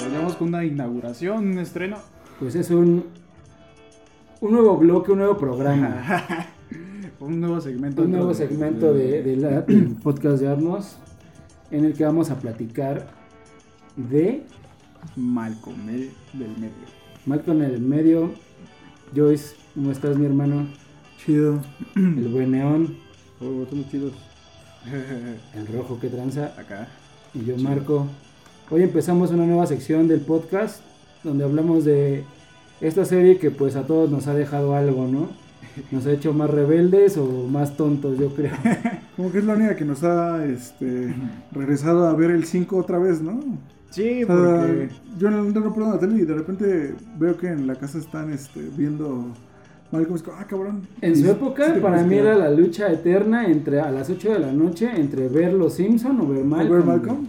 Llamamos con una inauguración, un estreno. Pues es un, un nuevo bloque, un nuevo programa, un nuevo segmento. un nuevo de- segmento de, de la del podcast de Armos, en el que vamos a platicar de Malcolm, el del medio. Malcolm el medio, Joyce, ¿cómo estás mi hermano? Chido. El buen neón, Oh, estamos chidos. el rojo que tranza, Acá. Y yo Marco. Hoy empezamos una nueva sección del podcast donde hablamos de esta serie que pues a todos nos ha dejado algo, ¿no? Nos ha hecho más rebeldes o más tontos, yo creo. Como que es la única que nos ha este, regresado a ver el 5 otra vez, ¿no? Sí, O sea, porque. yo no, no lo prendo la tele y de repente veo que en la casa están este, viendo ah, cabrón. En su época, para mí era la lucha eterna entre a las 8 de la noche entre ver Los Simpson o ver ¿O Malcolm. ver güey. Malcolm?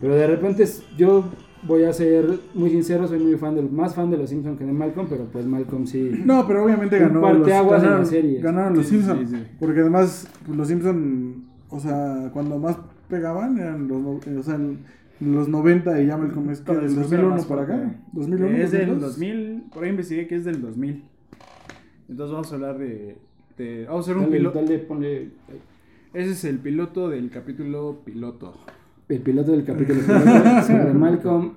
Pero de repente es- yo voy a ser muy sincero, soy muy fan del más fan de Los Simpson que de Malcolm, pero pues Malcolm sí. No, pero obviamente ganó. Los, parteaguas en la ganaron, serie. ganaron los Sí, sí. Porque además, pues, los Simpsons, o sea, cuando más pegaban eran los, no- o sea, en los 90 y ya Malcolm es que del se 2001 más para acá. fuerte. 2001, Es del 2002. 2000. Por ahí investigué que es del 2000. Entonces vamos a hablar de. de- vamos a hacer un Dale, piloto. dale, ponle Ese es el piloto del capítulo piloto. el piloto del capítulo piloto sobre Malcolm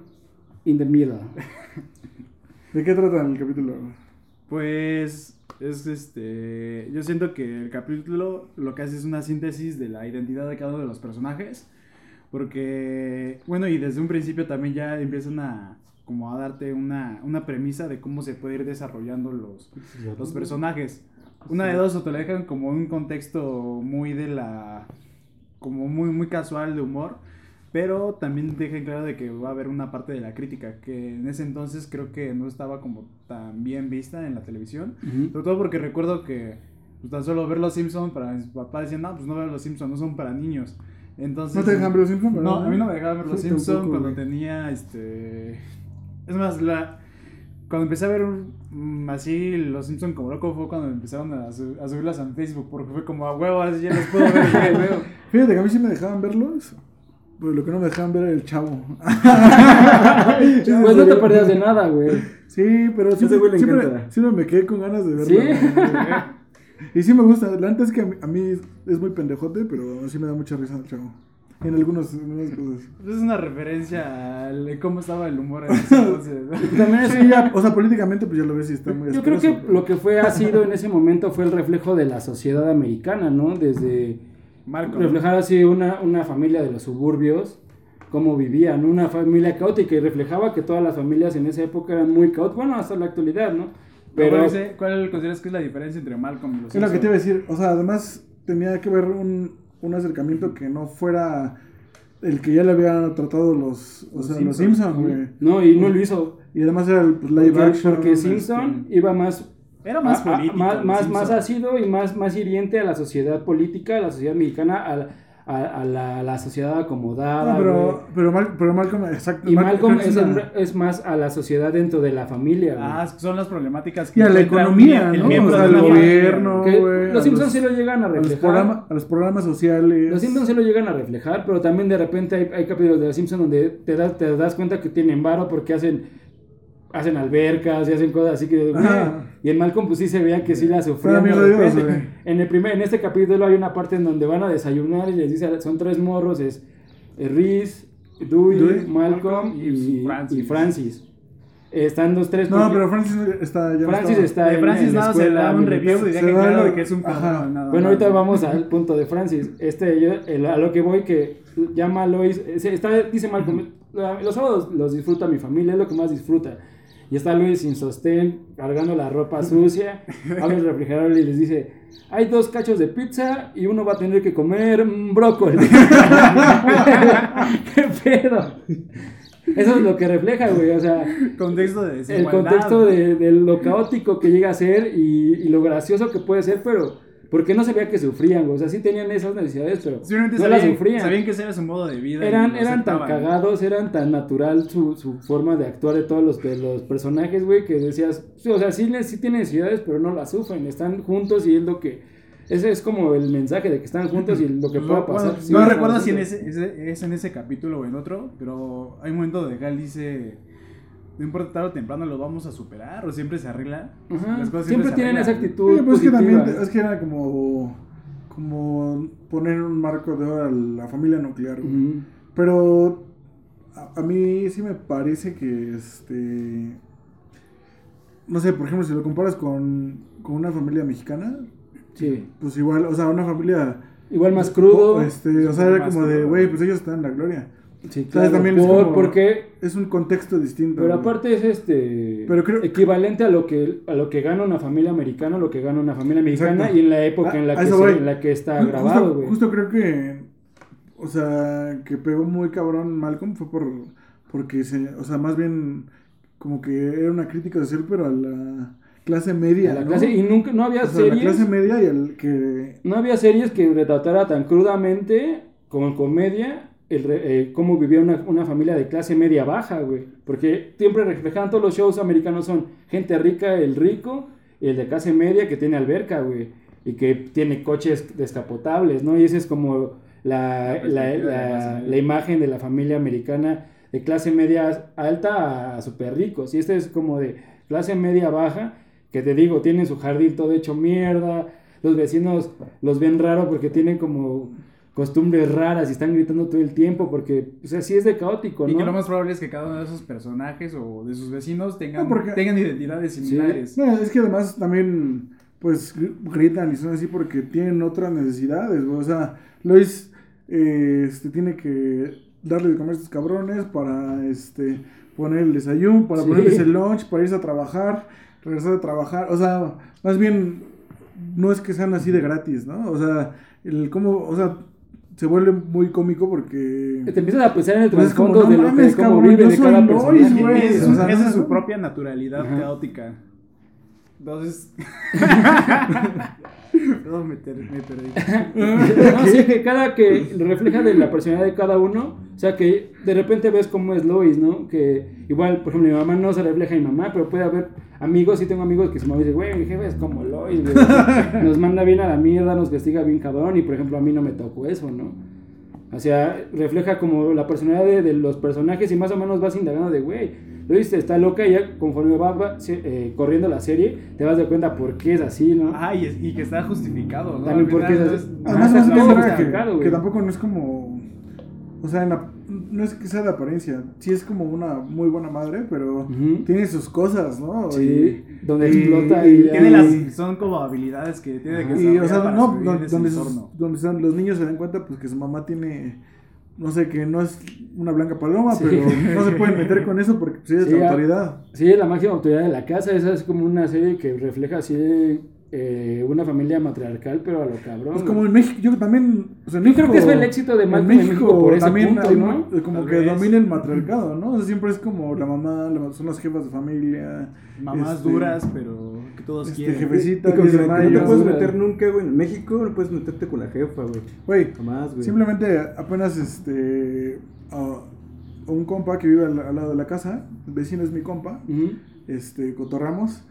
in the Middle. ¿De qué trata el capítulo? Pues es este, yo siento que el capítulo lo que hace es una síntesis de la identidad de cada uno de los personajes, porque bueno y desde un principio también ya empiezan a como a darte una, una premisa de cómo se puede ir desarrollando los, los personajes. Una de dos o te lo dejan como un contexto muy de la como muy muy casual de humor, pero también dejan claro de que va a haber una parte de la crítica que en ese entonces creo que no estaba como tan bien vista en la televisión, sobre todo porque recuerdo que pues, tan solo ver los Simpsons para mis papás decían, "No, pues no veo los Simpsons, no son para niños." Entonces ¿No te dejan ver los Simpsons? No, a mí no me dejaban ver los Simpsons cuando tenía este es más la cuando empecé a ver mm, así los Simpsons como loco fue cuando empezaron a, su- a subirlas en Facebook porque fue como a huevo, así ya los puedo ver, ya veo. Fíjate que a mí sí me dejaban verlos, pero lo que no me dejaban ver era el chavo. Pues no te perdías de nada, güey. Sí, pero siempre, güey siempre, me quedé con ganas de verlo. ¿Sí? Y sí me gusta. La neta es que a mí, a mí es muy pendejote, pero sí me da mucha risa el chavo. En algunos, en algunas cosas. Es una referencia a cómo estaba el humor en ese entonces. También es Sí, ya, o sea, políticamente, pues ya lo ves y está muy Yo creo que pero- lo que fue ha sido en ese momento fue el reflejo de la sociedad americana, ¿no? Desde Marco. reflejar así una, una familia de los suburbios, cómo vivían, una familia caótica y reflejaba que todas las familias en esa época eran muy caóticas, bueno, hasta la actualidad, ¿no? Pero ¿cuál consideras que es la diferencia entre Malcolm y los Es lo que te iba a decir. O sea, además tenía que ver un, un acercamiento que no fuera el que ya le habían tratado los, o Los sea, los Simpsons. Simpsons, güey. no, y no lo hizo. Y además era el pues, live Porque, action. porque este, Simpson iba más Era más a- a- político. más, más, Simpsons. más ácido y más, más hiriente a la sociedad política, a la sociedad mexicana, a, a- a la, a la sociedad acomodada. No, pero, pero, Mal- pero Malcolm, exacto. Y Mal- Malcolm es, una- el- es más a la sociedad dentro de la familia. güey. Ah, son las problemáticas que Y a la economía, el gobierno. Güey, a los Simpsons los- sí lo llegan a a los, reflejar. programa- a los programas sociales. Los Simpsons sí lo llegan a reflejar, pero también de repente hay, hay capítulos de los Simpsons donde te das, te das cuenta que tienen varo porque hacen hacen albercas y hacen cosas así que y en Malcolm pues sí se veía que sí la sufrían amigo de en el primer en este capítulo hay una parte en donde van a desayunar y les dice son tres morros es, Reese Dewey, Dewey, Malcolm y, y Francis. Francis. están los tres No, pero Francis está ya Francis está De Francis en nada se escuela da un review y deja Se da claro de que es un cabrón. nada Bueno, ahorita vamos al punto de Francis. Este, yo, el- a lo que voy, que llama a Lois. se- Está, dice Malcolm, "La- los sábados los disfruta mi familia, es lo que más disfruta. Y está Lois sin sostén, cargando la ropa sucia. Abre el refrigerador y les dice: Hay dos cachos de pizza y uno va a tener que comer brócoli. ¿Qué pedo? Eso es lo que refleja, güey. O sea, Contexto de el contexto de, de lo caótico que llega a ser y, y lo gracioso que puede ser, pero porque no se veía que sufrían, güey. O sea, sí tenían esas necesidades, pero no las sabían, sufrían. sabían que ese era su modo de vida. Eran, eran tan cagados, eran tan natural su, su forma de actuar de todos los, de los personajes, güey, que decías, o sea, sí, les- sí tienen necesidades, pero no las sufren, están juntos y es lo que ese es como el mensaje de que están juntos y lo que pueda pasar. Sí, no recuerdo si en ese, ese- es en ese capítulo o en otro, pero hay un momento donde Gal dice, no importa tarde o temprano lo vamos a superar o siempre se arregla. Ajá, Las cosas Siempre se tienen esa actitud Sí, pues es que también es que era como como poner un marco de oro a la familia nuclear. güey. Pero a, a mí sí me parece que este no sé, por ejemplo, si lo comparas con, con una familia mexicana, Sí. pues igual, o sea, una familia Igual más crudo. este, o sea, era como de, güey, pues ellos están en la gloria. Sí, claro. también es por- como- Porque Es un contexto distinto. Pero aparte es este Pero creo- equivalente a lo que a lo que gana una familia americana, lo que gana una familia mexicana Exacto. y en la época Ah, en la que se- en la que está grabado, justo, güey. justo creo que, o sea, que pegó muy cabrón Malcolm fue por, porque se, o sea, más bien como que era una crítica social, pero a la clase media, A la ¿no? clase- y nunca no había O sea, la series clase media y el que, no había series que retratara tan crudamente con comedia el re- eh, cómo vivía una, una familia de clase media baja, güey. Porque siempre reflejaban todos los shows americanos son gente rica, el rico, y el de clase media que tiene alberca, güey. Y que tiene coches descapotables, ¿no? Y esa es como la, La la, la imagen de la familia americana de clase media alta a super ricos. Y este es como de clase media baja, que te digo, tienen su jardín todo hecho mierda, los vecinos los ven raro porque tienen como costumbres raras y están gritando todo el tiempo porque, o sea, sí es de caótico, Y ¿no? que lo más probable es que cada uno de esos personajes o de sus vecinos tengan, No, porque- tengan identidades similares. no, es que además también, pues, gr- gritan y son así porque tienen otras necesidades, o sea, Lois, eh, este, tiene que darle de comer a estos cabrones para, este, poner el desayuno, para Sí. ponerles el lunch, para irse a trabajar, regresar a trabajar, o sea, más bien, no es que sean así de gratis, ¿no? O sea, el cómo, o sea, se vuelve muy cómico porque... Te empiezas a pensar en el Pues es como, trasfondo no de lo que mames, cómo cabrón, vive de cada Lois, personaje. güey, Es, o sea, esa es su propia naturalidad Ajá. caótica. Entonces. Perdón, me, me perdí. no, sí, que cada que refleja de la personalidad de cada uno, o sea, que de repente ves cómo es Lois, ¿no? Que igual, por ejemplo, mi mamá no se refleja en mi mamá, pero puede haber amigos, sí tengo amigos que su mamá dice, güey, mi jefe es como Lois, güey. nos manda bien a la mierda, nos castiga bien cabrón, y por ejemplo, a mí no me tocó eso, ¿no? O sea, refleja como la personalidad de, de los personajes y más o menos vas indagando de, güey, Lois está loca y ya conforme va, va, se- eh, corriendo la serie, te vas de cuenta por qué es así, ¿no? Ah, y, es- y que está justificado, ¿no? También porque es- Ah, Además, está no es que, justificado, güey. que tampoco no es como. O sea, en la- no es que sea de apariencia. Sí es como una muy buena madre, pero tiene sus cosas, ¿no? Sí, donde y- explota y- tiene las, son como habilidades que tiene que. Y, o sea, para no, sobrevivir don- en ese donde, sus- donde son- los niños se dan cuenta pues que su mamá tiene, no sé, que no es una blanca paloma, Sí. pero no se pueden meter con eso porque pues, ella es Sí, la autoridad. Sí, la máxima autoridad de la casa. Esa es como una serie que refleja así eh, una familia matriarcal, pero a lo cabrón. Pues como en México, yo también, o sea, en Yo creo que México- es el éxito de Malcolm en México por ese también punto, mu- como Tal que vez. domina el matriarcado, ¿no? O sea, siempre es como la mamá, la- son las jefas de familia. Mamás este, duras, pero que todos este, quieren. jefecita, Y con que no te puedes meter nunca, güey. En México no puedes meterte con la jefa, güey. Güey, Jamás, güey. simplemente apenas este a- a un compa que vive al, al lado de la casa, el vecino es mi compa, Ujú. este, cotorramos,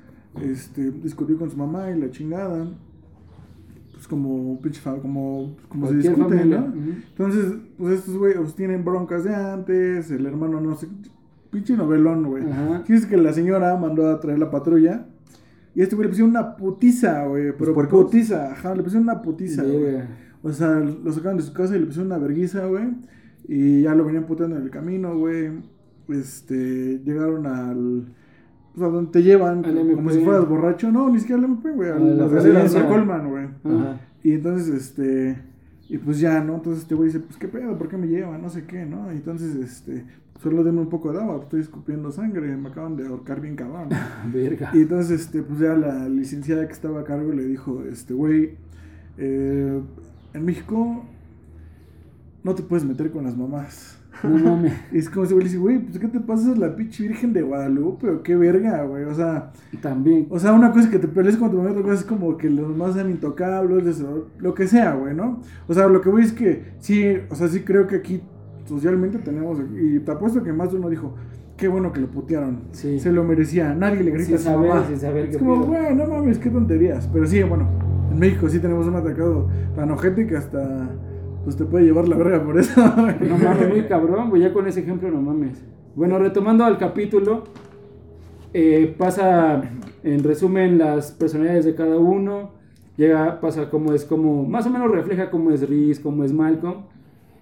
este, discutió con su mamá y la chingada. Pues como pinche como, como se discuten, familia, ¿no? Entonces, pues estos güeyes tienen broncas de antes, el hermano no sé, pinche novelón, güey. Dice que la señora mandó a traer la patrulla y a este güey le pusieron una putiza, güey, pero puercos? putiza, ajá, le pusieron una putiza, güey. O sea, lo sacaron de su casa y le pusieron una verguiza, güey. Y ya lo venían puteando en el camino, güey. Este, llegaron al... Pues a donde te llevan, como si fueras borracho. No, ni siquiera al MP, güey. A A la las galeras de Colman, güey. Y entonces, este... Y pues ya, ¿no? Entonces este güey dice, pues qué pedo, ¿por qué me llevan? No sé qué, ¿no? Y entonces, este... Solo denme un poco de agua, estoy escupiendo sangre, me acaban de ahorcar bien cabrón. Verga. Y entonces, este, pues ya la licenciada que estaba a cargo le dijo, este, güey, eh, en México no te puedes meter con las mamás. No mames. Es como ese güey le dice, güey, pues ¿qué te pasa? Es la pinche Virgen de Guadalupe o qué verga, güey. O sea, También. o sea, una cosa es que te pelees con tu mamá, otra cosa es como que los demás sean intocables, lo que sea, güey, ¿no? O sea, lo que voy es que sí, o sea, sí creo que aquí socialmente tenemos, y te apuesto que más de uno dijo, qué bueno que lo putearon. Sí. Se lo merecía, nadie le grita Sin a su saber, mamá. sin saber es como, güey, no mames, qué tonterías. Pero sí, bueno, En México sí tenemos un atacado tan ojete que hasta pues te puede llevar la verga por eso. No mames, muy cabrón, güey. Ya con ese ejemplo no mames. Bueno, retomando al capítulo, eh, pasa en resumen las personalidades de cada uno. Llega, pasa cómo es, como, más o menos refleja cómo es Reese, cómo es Malcolm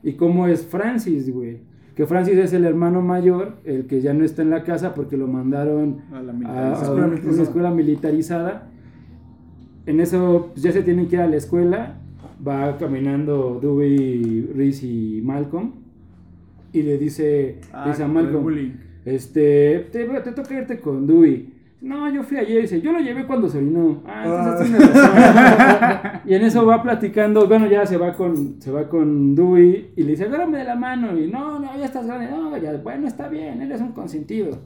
y cómo es Francis, güey. Que Francis es el hermano mayor, el que ya no está en la casa porque lo mandaron A la a, a Escuela una militarizada. escuela militarizada. En eso pues, ya se tienen que ir a la escuela. Va caminando Dewey, Reese y Malcolm. Y le dice, Ah, dice a Malcolm, este, te, te toca irte con Dewey. No, yo fui ayer, dice, yo lo llevé cuando se orinó. Ah, entonces razón. y en eso va platicando, bueno, ya se va con, se va con Dewey y le dice, agárrame de la mano. Y no, no, ya estás grande. No, ya, bueno, está bien, él es un consentido.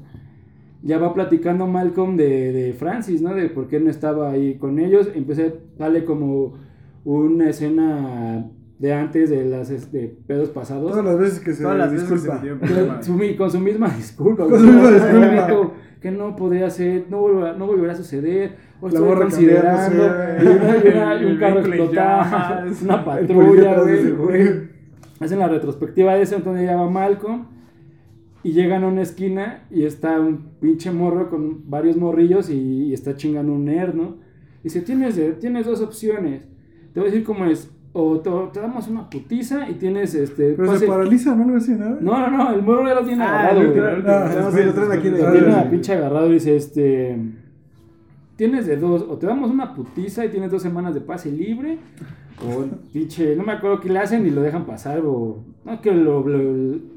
Ya va platicando Malcolm de, de Francis, ¿no? De por qué no estaba ahí con ellos. Empieza, sale como una escena de antes de las este, pedos pasados. Todas las veces que se Todas las veces que se disculpa. Con su, misma disculpa. Con su misma disculpa. Dijo Que no podría ser, no volverá, no volverá a suceder. O La estoy considerando. Y y y un carro explotado. Una patrulla, de güey. Hacen la retrospectiva de eso, entonces ya va Malcolm. Y llegan a una esquina y está un pinche morro con varios morrillos y, y está chingando un nerd, ¿no? Dice, tienes, de- tienes dos opciones. Te voy a decir cómo es. O te, te damos una putiza y tienes este... Pero pase- se paraliza, ¿no? Algo así, ¿no? no, no, no, el morro ya lo tiene Ah, agarrado, güey. Ah, aquí de- Ah, tiene ya, a ya. pinche agarrado y dice, este... Tienes de dos, o te damos una putiza y tienes dos semanas de pase libre, o pinche, no me acuerdo qué le hacen y lo dejan pasar, o... No, que lo... Lo,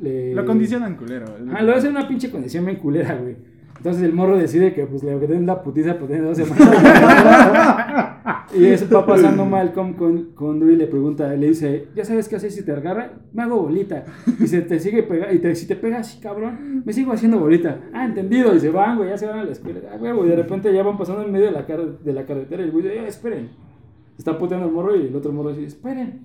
le- Lo condicionan culero. Ah, lo hacen una pinche condición bien culera, güey. Entonces el morro decide que pues le den la putiza por tener dos semanas. y eso va pasando Malcolm con, con Dewey le pregunta, le dice, ¿ya sabes qué hacer si te agarra? Me hago bolita. Y se te sigue pegando, y te, si te pegas así, cabrón, me sigo haciendo bolita. Ah, entendido. Y se van, güey, ya se van a la escuela. Ah, güey, y de repente ya van pasando en medio de la, car- de la carretera y el güey dice, "Eh, esperen. Está puteando el morro y el otro morro dice, esperen.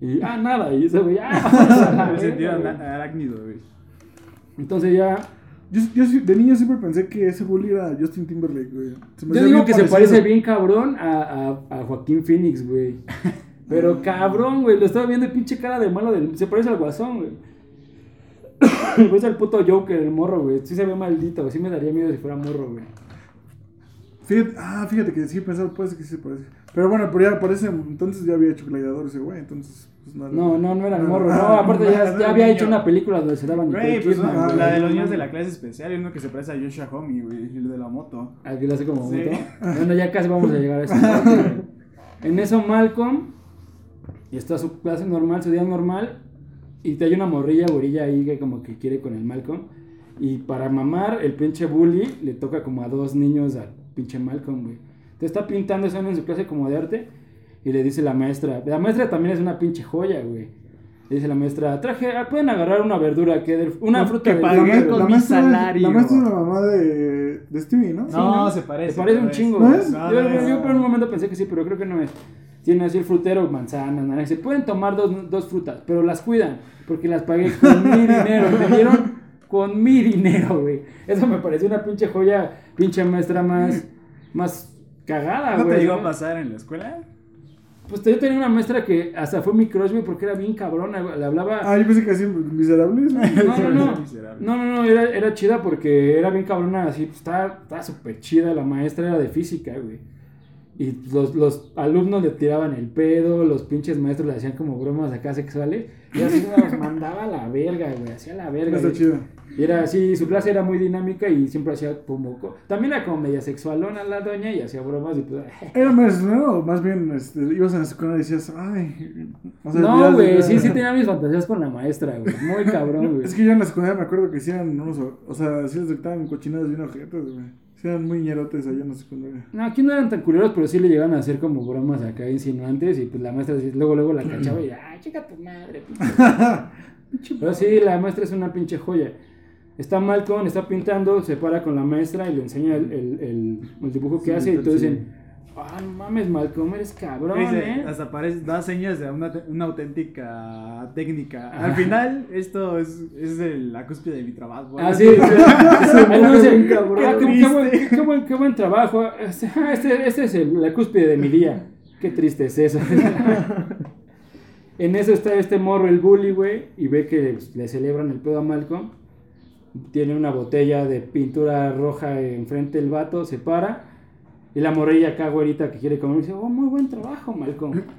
Y, ah, nada. Y ese güey, ah, sentido verga, güey". ana- arácnido, güey. Entonces ya Yo, yo de niño siempre pensé que ese bully era Justin Timberlake, güey. Se me Yo digo que se parece bien cabrón a, a, a Joaquín Phoenix, güey. Pero cabrón, güey. Lo estaba viendo y pinche cara de malo. Del, se parece al guasón, güey. Es el puto Joker, el morro, güey. Sí se ve maldito, güey. Sí me daría miedo si fuera morro, güey. Fíjate, ah, fíjate que sí pensaba, puede ser que sí se parece. Pero bueno, pero ya parece, entonces ya había hecho gladiador ese güey, entonces pues. No, no, no era el No, morro. No, ah, aparte no, ya, no, ya no, había niño. hecho una película donde se daban Güey, pues Kidman, la, güey. la de los niños de la clase especial y uno que se parece a Joshua Homie, güey, el de la moto. Aquí lo hace como Sí. moto. Bueno, ya casi vamos a llegar a eso. En eso Malcolm y está su clase normal, su día normal y te hay una morrilla, gorilla ahí que como que quiere con el Malcolm y para mamar el pinche bully le toca como a dos niños al pinche Malcolm, güey. Te está pintando eso en su clase como de arte y le dice la maestra, la maestra también es una pinche joya, güey. Le dice la maestra, traje, ah, pueden agarrar una verdura que del- una No, fruta que ma- con la mi maestra, salario. la maestra es la mamá de, de Stevie, ¿no? No, se parece. Te parece un chingo. ¿No es? No, yo, no es. yo por un momento pensé que sí, pero creo que no es. Tiene así el frutero, manzanas, naranjas. Se pueden tomar dos, dos frutas, pero las cuidan. Porque las pagué con mi dinero. ¿Entendieron? Con mi dinero, güey. Eso me pareció una pinche joya, pinche maestra más, más cagada, ¿No güey. te llegó a pasar en la escuela? Pues yo tenía una maestra que hasta fue mi crush, güey, porque era bien cabrona. Le hablaba. Ah, yo pensé que hacían miserables. ¿no? No, no, no. Miserable. No, no, no, era, era chida porque era bien cabrona, así, pues estaba, estaba súper chida. La maestra era de física, güey. Y los, los alumnos le tiraban el pedo, los pinches maestros le hacían como bromas acá sexuales. Y así nos mandaba a la verga, güey, hacía la verga. Está chido. Y era así, su clase era muy dinámica y siempre hacía como. co- También era como media sexualona la doña y hacía bromas y pues. Era más, ¿no? Más bien, este, ibas a la escuela y decías, ay. o sea, No, güey, sí, sí tenía mis fantasías con la maestra, güey. Muy cabrón, güey. Es que yo en la secundaria me acuerdo que hacían unos, o sea, sí les dictaban cochinadas bien ojetas, güey. Sí eran muy ñerotes allá en la secundaria. No, aquí no eran tan culeros, pero sí le llegaban a hacer como bromas acá insinuantes y pues la maestra luego luego la cachaba y ay, chica tu madre. pinche". pero sí, la maestra es una pinche joya. Está Malcolm, está pintando, se para con la maestra y le enseña el, el, el- el dibujo que Sí, hace y sí. dicen, ah, no mames, Malcolm, eres cabrón, Dice, eh. Hasta parece, da señas de una, una auténtica técnica. Al final, esto es, es la cúspide de mi trabajo. Ah, sí, sí. Ahí no dice, un cabrón. "Ah, qué, buen, qué- qué buen, qué buen trabajo. Este, ah, este, este es el- la cúspide de mi día. Qué triste es eso. en eso está este morro, el bully, güey, y ve que le celebran el pedo a Malcolm. Tiene una botella de pintura roja enfrente del vato, se para. Y la morrilla acá, güerita, que quiere comer, dice, oh, muy buen trabajo, Malcolm.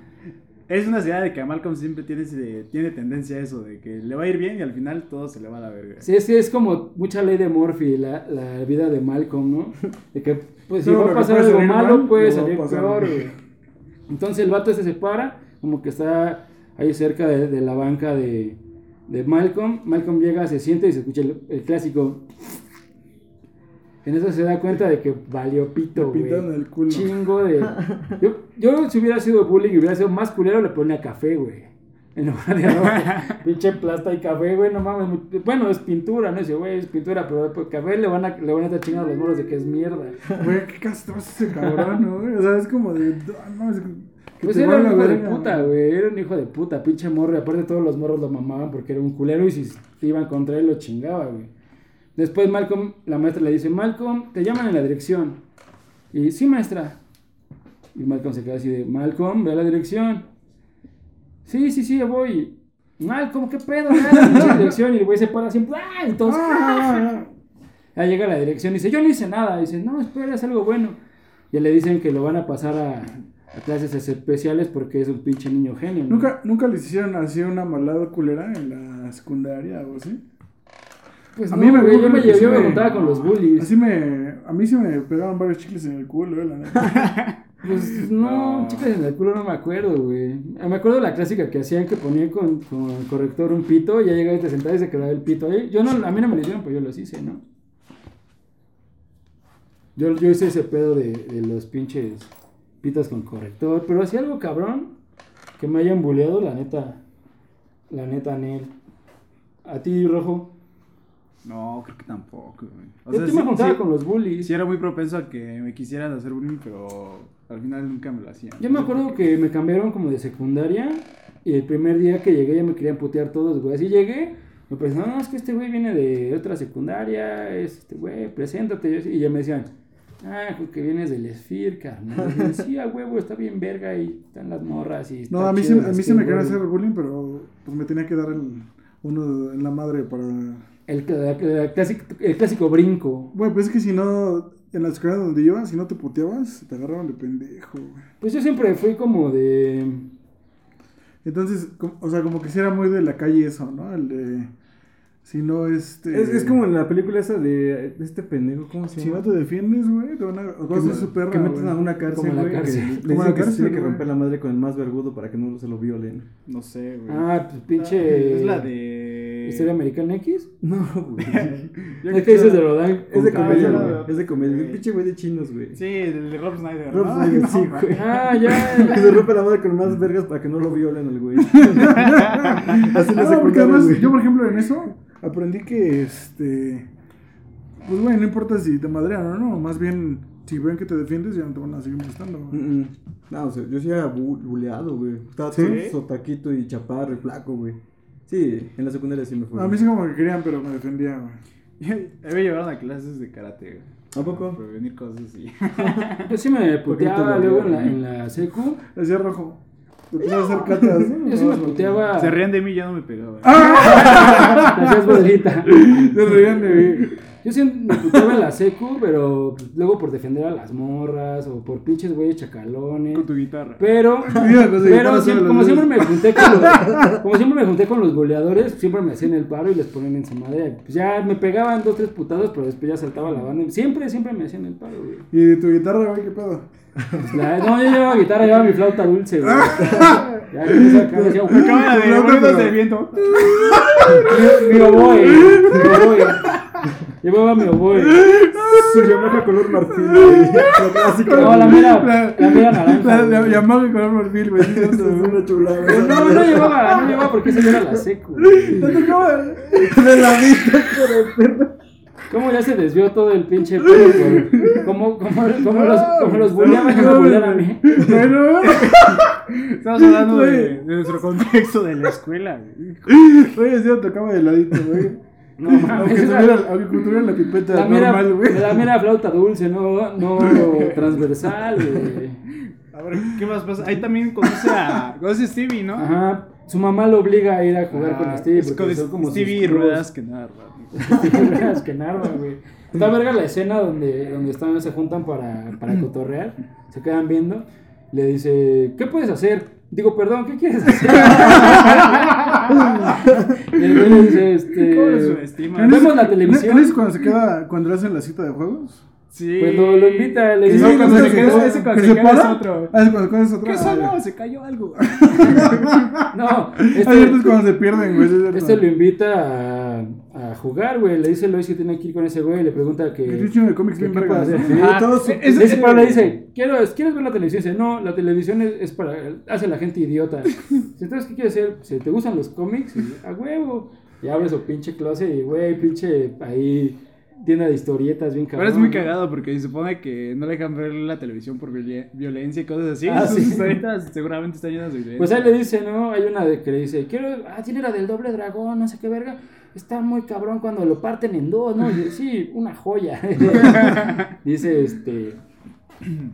Es una ciudad de que a Malcolm siempre tiene, tiene tendencia a eso, de que le va a ir bien y al final todo se le va a la verga. Sí, es, es como mucha ley de Murphy, la, la vida de Malcolm, ¿no? De que, pues, si va a pasar algo malo, mal, puede salir peor, güey. Entonces el vato se para, como que está ahí cerca de, de la banca de, de Malcolm. Malcolm llega, se siente y se escucha el, el clásico. En eso se da cuenta de que valió pito, güey. pintaron el culo. Chingo de. Yo, yo, si hubiera sido bullying y hubiera sido más culero, le ponía café, güey. En lugar de ropa. Pinche plasta y café, güey, no mames. Bueno, es pintura, ¿no? Dice, güey, es pintura, pero pues, café le van a, le van a estar chingando a los moros de que es mierda. Güey, qué castroso ese cabrón, ¿no? güey? O sea, es como de. No, es Pues era un hijo de puta, güey. Era un hijo de puta, pinche morro. Y aparte todos los morros lo mamaban porque era un culero y si iban contra él lo chingaba, güey. Después Malcolm, la maestra le dice, Malcolm, te llaman en la dirección. Y sí, maestra. Y Malcolm se queda así de, Malcolm, ve a la dirección. Sí, sí, sí, ya voy. Malcolm, ¿qué pedo? La dirección. Y el güey se para así, ¡ah! Entonces, ya llega a la dirección y dice, yo no hice nada. Y dice, no, espera, es algo bueno. Y le dicen que lo van a pasar a, a clases especiales porque es un pinche niño genio. ¿no? ¿Nunca, ¿Nunca les hicieron así una malada culera en la secundaria o así? Pues a no, mí me güey, yo me, llevé, sí yo me me- juntaba con los bullies. Así me. A mí sí me pegaban varios chicles en el culo, eh, la neta. Pues no, No. chicas en el culo no me acuerdo, güey. Me acuerdo la clásica que hacían que ponían con, con el corrector un pito y ya llegaba y te sentabas y se quedaba el pito ahí. Yo no, a mí no me lo hicieron, pues yo los hice, ¿no? Yo, yo hice ese pedo de, de los pinches pitas con corrector, pero hacía algo cabrón que me hayan buleado, la neta. La neta, Nel. A ti, Rojo. No, creo que tampoco, güey. O yo sea, te sí- me juntaba sí- con los bullies. Sí era muy propenso a que me quisieran hacer bullying, pero al final nunca me lo hacían. Yo me acuerdo que me cambiaron como de secundaria y el primer día que llegué ya me querían putear todos, güey. Así llegué, me presentaron, no, es que este güey viene de otra secundaria, es este güey, preséntate. Y ya me decían, ah, pues que vienes del Esfir, carnal. Y yo, sí, a huevo, está bien verga y están las morras y No, está a mí, chido a mí sí me querían skateboard". hacer bullying, pero pues me tenía que dar el, uno en la madre para. El, el clásico, el clásico brinco. Bueno, pues es que si no. En la escuela donde iba, si no te puteabas, te agarraban de pendejo, güey. Pues yo siempre fui como de... Entonces, o sea, como que si era muy de la calle eso, ¿no? El de. Si no, este. Es, es como en la película esa de, de este pendejo, ¿cómo se Si llama? no te defiendes, güey, te van a. O vas a su perra, que meten güey. a una Como cárcel, la güey, Como la cárcel, tiene que romper la madre con el más vergudo para que no se lo violen. No sé, güey. Ah, pues pinche... Es la de. ¿Historia Americana X? No, güey. Es que dices de Rodán. es de comedia, güey. Es de comedia. Un pinche güey de chinos, güey. Sí, el de Rob Snyder. Rob ¿no? Snyder, No, sí, güey. Ah, ya. Que se rompe la madre con más vergas para que no lo violen al güey. Así Ah, porque además, güey. yo por ejemplo en eso aprendí que este. Pues güey, no importa si te madrean o no, más bien si ven que te defiendes ya no te van a seguir molestando. güey. Mm, mm. No, o sea, yo sí era bu- buleado, güey. Estaba ¿Sí? todo sotaquito y chaparro y flaco, güey. Sí, en la secundaria sí me fue. A mí sí como que querían, pero me defendía, güey. Me llevaron a clases de karate, güey. ¿A poco? Para prevenir cosas así. Yo sí me ¿Por qué te puteaba luego en la, en la secu. Decía rojo. Te a hacer catas. ¿no? Yo sí me puteaba. Se rían de mí y ya no me pegaba. Ah. Bolita. Se reían de mí. Yo sí me puteaba en la secu, pero pues, luego por defender a las morras o por pinches güeyes chacalones. Con tu guitarra. Pero, Mira, pero guitarra siempre- como siempre me junté con los, como siempre me junté con los goleadores, siempre me hacían el paro y les ponían en su madre. Pues ya me pegaban dos, tres putados, pero después ya saltaba la banda. Siempre, siempre me hacían el paro, güey. Y tu guitarra, güey, qué pedo. Pues la- no, yo llevaba guitarra, llevaba mi flauta dulce, güey. Ya que me saca, decía, acaba de del viento. mi oboe, mi oboe. Llevaba mi oboe. Su Yamaha color marfil, güey. La clásica. No, la mera, la mera naranja. La, la. Yamaha color marfil, güey. Es una chulada. Pero no, no llevaba, no llevaba porque esa era la güey. Te tocaba. De la vista. ¿Cómo ya se desvió todo el pinche por cómo, cómo, cómo los, cómo los bulleaban y me bulleaban a mí? Bueno, Estamos hablando de, de nuestro contexto de la escuela, güey. oye, sí, tocaba de ladito, güey. No mames, Aunque tuviera, aunque tuviera la pipeta la mera, normal, güey. la mera flauta dulce, no, no transversal, güey. A ver, ¿qué más pasa? Ahí también conoce a, conoce a Stevie, ¿no? Ajá, su mamá lo obliga a ir a jugar con Ah, Stevie. es porque con son como Stevie y. Ruedas que nada. Stevie Ruedas que narra, güey. Está verga la escena donde, donde están, se juntan para, para cotorrear, se quedan viendo. Le dice, ¿qué puedes hacer? Digo, perdón, ¿qué quieres hacer? Y el güey le dice, ¿Cómo lo este... Vemos la televisión. ¿Él es cuando se queda, cuando le hacen la cita de juegos? Sí. Pues lo, lo invita, le dice, luego cuando ¿Ese se que queda, se- ese cuando que se se queda es para? otro. Ah, es cuando, cuando es otra. ¿Qué Ah, sonó? Se cayó algo. no, Ah, cierto, es este, cuando se pierden, güey. es este lo invita a, a jugar, güey. Le dice Lois que tiene que ir con ese güey y le pregunta que... Que tiene de cómics bien ¿Qué ¿no? hacer? Sí, Ajá. todos- Es- Le dice, pero le dice, ¿Quiero, ¿quieres ver la televisión? Dice, no, la televisión es, es para, hace la gente idiota. Entonces, ¿qué quieres hacer? Si te gustan los cómics, Y, a huevo. Y abre su pinche closet y, güey, pinche ahí, tienda de historietas bien Pero cabrón. es muy cagado porque se supone que no le dejan ver la televisión por violen- violencia y cosas así. Ah, Sus sí. historietas seguramente están llenas de violencia. Pues ahí le dice, ¿no? Hay una de que le dice, quiero, ah, tiene la del doble dragón, no sé qué verga. Está muy cabrón cuando lo parten en dos, ¿no? Y sí, una joya. dice, este,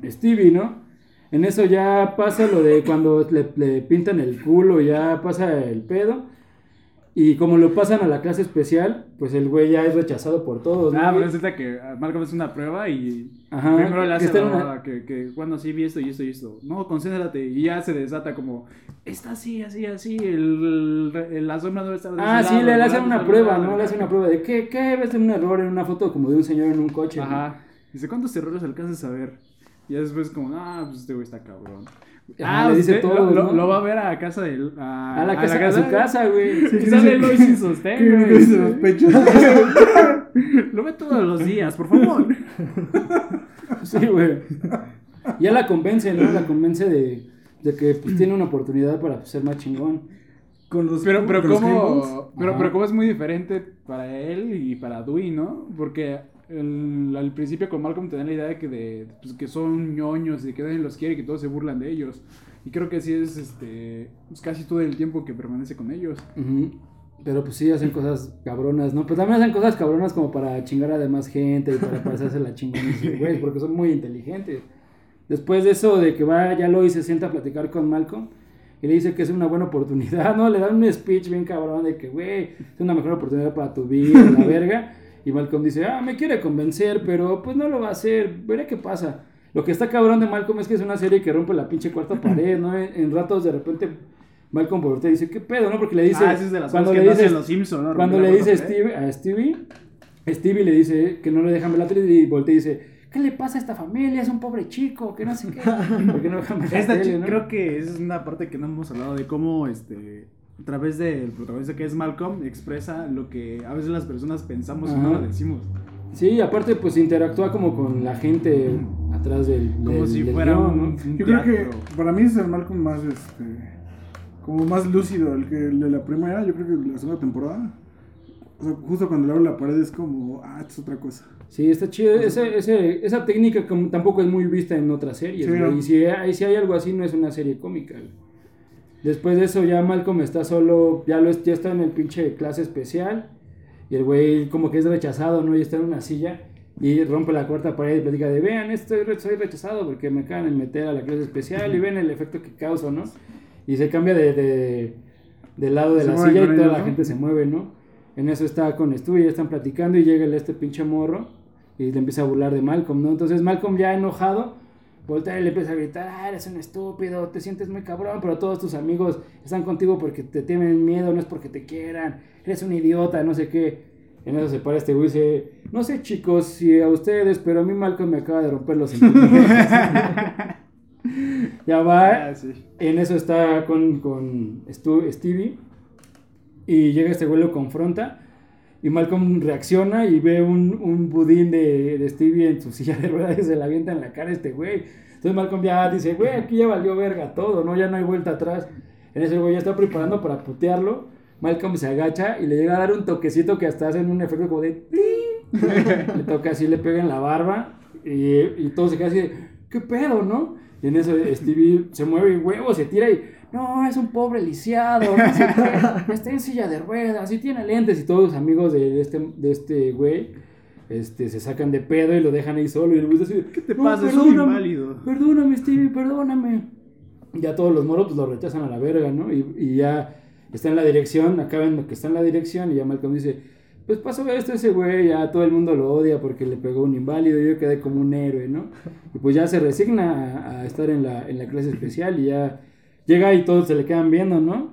Stevie, ¿no? En eso ya pasa lo de cuando le, le pintan el culo, ya pasa el pedo. Y como lo pasan a la clase especial, pues el güey ya es rechazado por todos, ¿no? Ah, pero resulta que a Malcolm es una prueba y Ajá, primero le que hace está la una- que, que, bueno, sí, vi esto y esto y esto. No, concéntrate. Y ya se desata como, está así, así, así, el, el- la sombra debe estar de Ah, sí, lado, le, le hacen una prueba, ¿no? Le hacen una prueba de que, ¿qué ves un error en una foto como de un señor en un coche. ¿no? Ajá. Dice, ¿cuántos errores alcanzas a ver? Y después como, ah, pues este güey está cabrón. Ajá, le dice todo, Lo, ¿no? lo va a ver a casa de... A, A la casa, a su casa, güey. Y sale Lois sin sostén, ¿Qué güey. qué dice los? Lo ve todos los días, por favor. Sí, güey. Ya la convence, ¿no? La convence de, de que pues, tiene una oportunidad para ser más chingón. Con los, Pero, pero con los Balls. como, pero, pero como es muy diferente para él y para Dewey, ¿no? Porque el- al principio con Malcolm tenía la idea de que, de, pues, que son ñoños y que nadie los quiere y que todos se burlan de ellos. Y creo que así es este, pues, casi todo el tiempo que permanece con ellos. Pero pues sí, hacen cosas cabronas, ¿no? Pero también hacen cosas cabronas como para chingar a demás gente y para pasarse la chingona, güey, porque son muy inteligentes. Después de eso, de que va ya Lois se sienta a platicar con Malcolm y le dice que es una buena oportunidad, ¿no? Le dan un speech bien cabrón de que, güey, es una mejor oportunidad para tu vida, la verga. Y Malcolm dice, ah, me quiere convencer, pero pues no lo va a hacer, veré qué pasa. Lo que está cabrón de Malcolm es que es una serie que rompe la pinche cuarta pared, ¿no? En, en ratos de repente Malcolm por te dice, ¿qué pedo, no? Porque le dice, ah, esa es de las cuando cosas le que hacen los Simpsons, ¿no? cuando le dice. Steve, a Stevie, Stevie le dice que no le dejan ver la tele y voltea y dice, ¿qué le pasa a esta familia? Es un pobre chico, que no sé qué. ¿Por qué no dejan ver la Esta tele, no? creo que es una parte que no hemos hablado de cómo este a través del protagonista que es Malcolm expresa lo que a veces las personas pensamos y no Ajá. lo decimos. Sí, aparte pues interactúa como con la gente atrás del, Como del- si del fuera guion, un, ¿no? un Yo creo que para mí es el Malcolm más, este, como más lúcido, el que el de la primera, yo creo que la segunda temporada. O sea, justo cuando le abre la pared es como, ah, es otra cosa. Sí, está chido. Ese, ese, esa técnica como tampoco es muy vista en otras series. Sí, no. Y si hay, si hay algo así, no es una serie cómica. güey. Después de eso, ya Malcolm está solo, ya, lo, ya está en el pinche clase especial. Y el güey, como que es rechazado, ¿no? Y está en una silla. Y rompe la cuarta pared y platica de: Vean, estoy, soy rechazado porque me acaban de meter a la clase especial. Y ven el efecto que causa, ¿no? Y se cambia de, de- del lado de Se la silla y toda la ¿no? gente se mueve, ¿no? En eso está con Stu y ya están platicando y llega el- este pinche morro y le empieza a burlar de Malcolm, ¿no? Entonces Malcolm ya enojado, voltea y le empieza a gritar, ah, eres un estúpido, te sientes muy cabrón, pero todos tus amigos están contigo porque te tienen miedo, no es porque te quieran, eres un idiota, no sé qué. En eso se para este güey y dice, no sé chicos si a ustedes, pero a mí Malcolm me acaba de romper los ya va, Ah, sí. en eso está con, con Stu- Stevie. Y llega este güey, lo confronta. Y Malcolm reacciona y ve un, un budín de, de Stevie en su silla de ruedas y se la avienta en la cara a este güey. Entonces Malcolm ya dice, güey, aquí ya valió verga todo, ¿no? Ya no hay vuelta atrás. En ese güey ya está preparando para putearlo. Malcolm se agacha y le llega a dar un toquecito que hasta hacen un efecto como de... Le toca así, le pega en la barba y, y todo se queda así de, ¿qué pedo, no? Y en eso Stevie se mueve y huevo, se tira y, no, es un pobre lisiado, no sé qué, está en silla de ruedas y tiene lentes y todos los amigos de este, de este güey este, se sacan de pedo y lo dejan ahí solo. Y el güey dice, ¿Qué te "No, pasa? Soy perdóname, inválido. Perdóname, Stevie, perdóname. Ya todos los moros pues lo rechazan a la verga, ¿no? Y, y ya está en la dirección, acaban que está en la dirección y ya Malcolm dice, pues pasó esto ese güey, ya todo el mundo lo odia porque le pegó un inválido y yo quedé como un héroe, ¿no? Y pues ya se resigna a, a estar en la, en la clase especial y ya llega y todos se le quedan viendo, ¿no?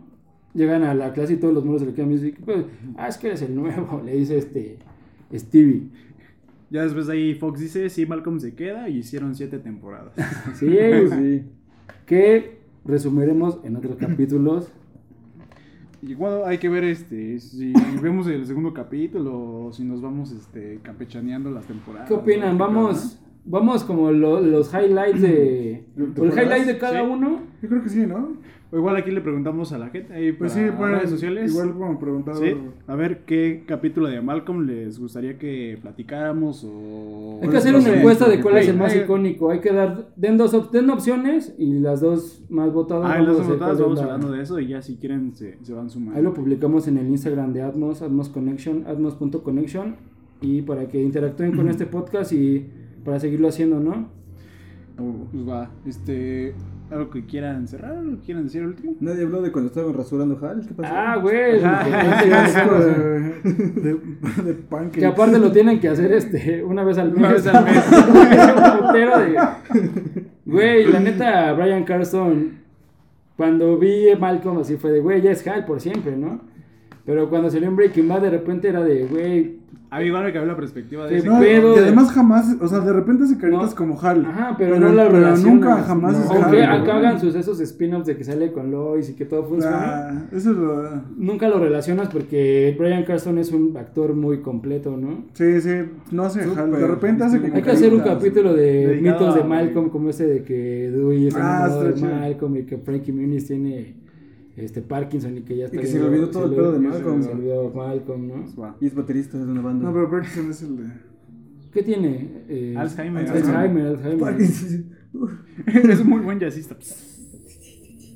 Llegan a la clase y todos los moros se le quedan viendo y pues, ah, es que eres el nuevo, le dice este Stevie. Ya después de ahí Fox dice, sí, Malcolm se queda y hicieron siete temporadas. Sí, Sí. que resumiremos en otros capítulos. Y bueno, hay que ver este si vemos el segundo capítulo o si nos vamos este campechaneando las temporadas. ¿Qué opinan? Vamos, vamos como lo- los highlights de... o el highlight de cada Sí. uno. Yo creo que sí, ¿no? O igual aquí le preguntamos a la gente ahí Pues sí, bueno, redes sociales. Igual podemos preguntar. Sí, a ver qué capítulo de Malcolm les gustaría que platicáramos o... Hay que hacer una encuesta de cuál es el más hay- icónico. Hay que dar, den dos op- den opciones y las dos más votadas. Ah, vamos las notadas cuál vamos hablando de eso y ya si quieren se, se van sumando. Ahí lo publicamos en el Instagram de Atmos, Atmos Connection, atmos.connection. Y para que interactúen con este podcast y para seguirlo haciendo, ¿no? Pues va, este... ¿Algo que quieran cerrar? ¿Algo que quieran decir último? Nadie habló de cuando estaban rasurando Hal. ¿Qué pasó? Ah, güey. Que, de, de, que- aparte lo tienen que hacer este una vez al mes. Una vez al mes. De. Güey, la neta, Brian Carson, cuando vi Malcolm así fue de, güey, ya es Hal por siempre, ¿no? Pero cuando salió en Breaking Bad, de repente era de, güey, A mí igual me cambió la perspectiva de Sí, ese. No, pedo y de- además jamás, o sea, de repente hace caritas No. como Hal. ajá, pero, no la relacionas. nunca jamás No. es Aunque Hal. acá güey. hagan sus esos spin-offs de que sale con Lois y que todo funciona. Ah, eso es lo... Nunca lo relacionas porque Brian Carson es un actor muy completo, ¿no? Sí, sí, no hace Súper. Hal. De repente hace como Hay que hacer un capítulo de Dedicado mitos de Malcolm, como ese de que Dewey es Ah, de. Malcolm y que Frankie Muniz tiene este Parkinson y que ya está. que se le olvidó todo el pedo de se le Malcolm. olvidó Malcolm, ¿no? Pues. Y es baterista de una banda. No, pero Parkinson es el de... ¿Qué tiene? Eh, Alzheimer. Alzheimer, Alzheimer. es muy buen jazzista.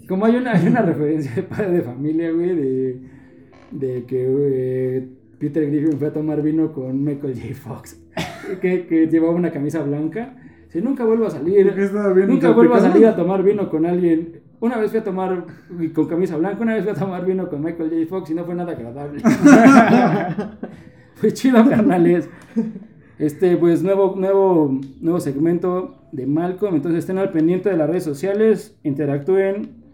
Como hay una, hay una referencia de padre de familia, güey, de, de que eh, Peter Griffin fue a tomar vino con Michael J. Fox, que, que llevaba una camisa blanca. Si nunca vuelvo a salir, ¿Qué estaba bien nunca vuelvo a salir a tomar vino con alguien. Una vez fui a tomar con camisa blanca, una vez fui a tomar vino con Michael J. Fox y no fue nada agradable. fue chido, carnales. Este, pues, nuevo, nuevo, nuevo segmento de Malcolm. Entonces, estén al pendiente de las redes sociales, interactúen.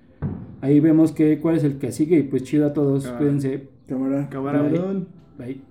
Ahí vemos que, cuál es el que sigue. Y pues, chido a todos. Cámara. Cuídense. Cámara. Cámara. Cabrón. Bye.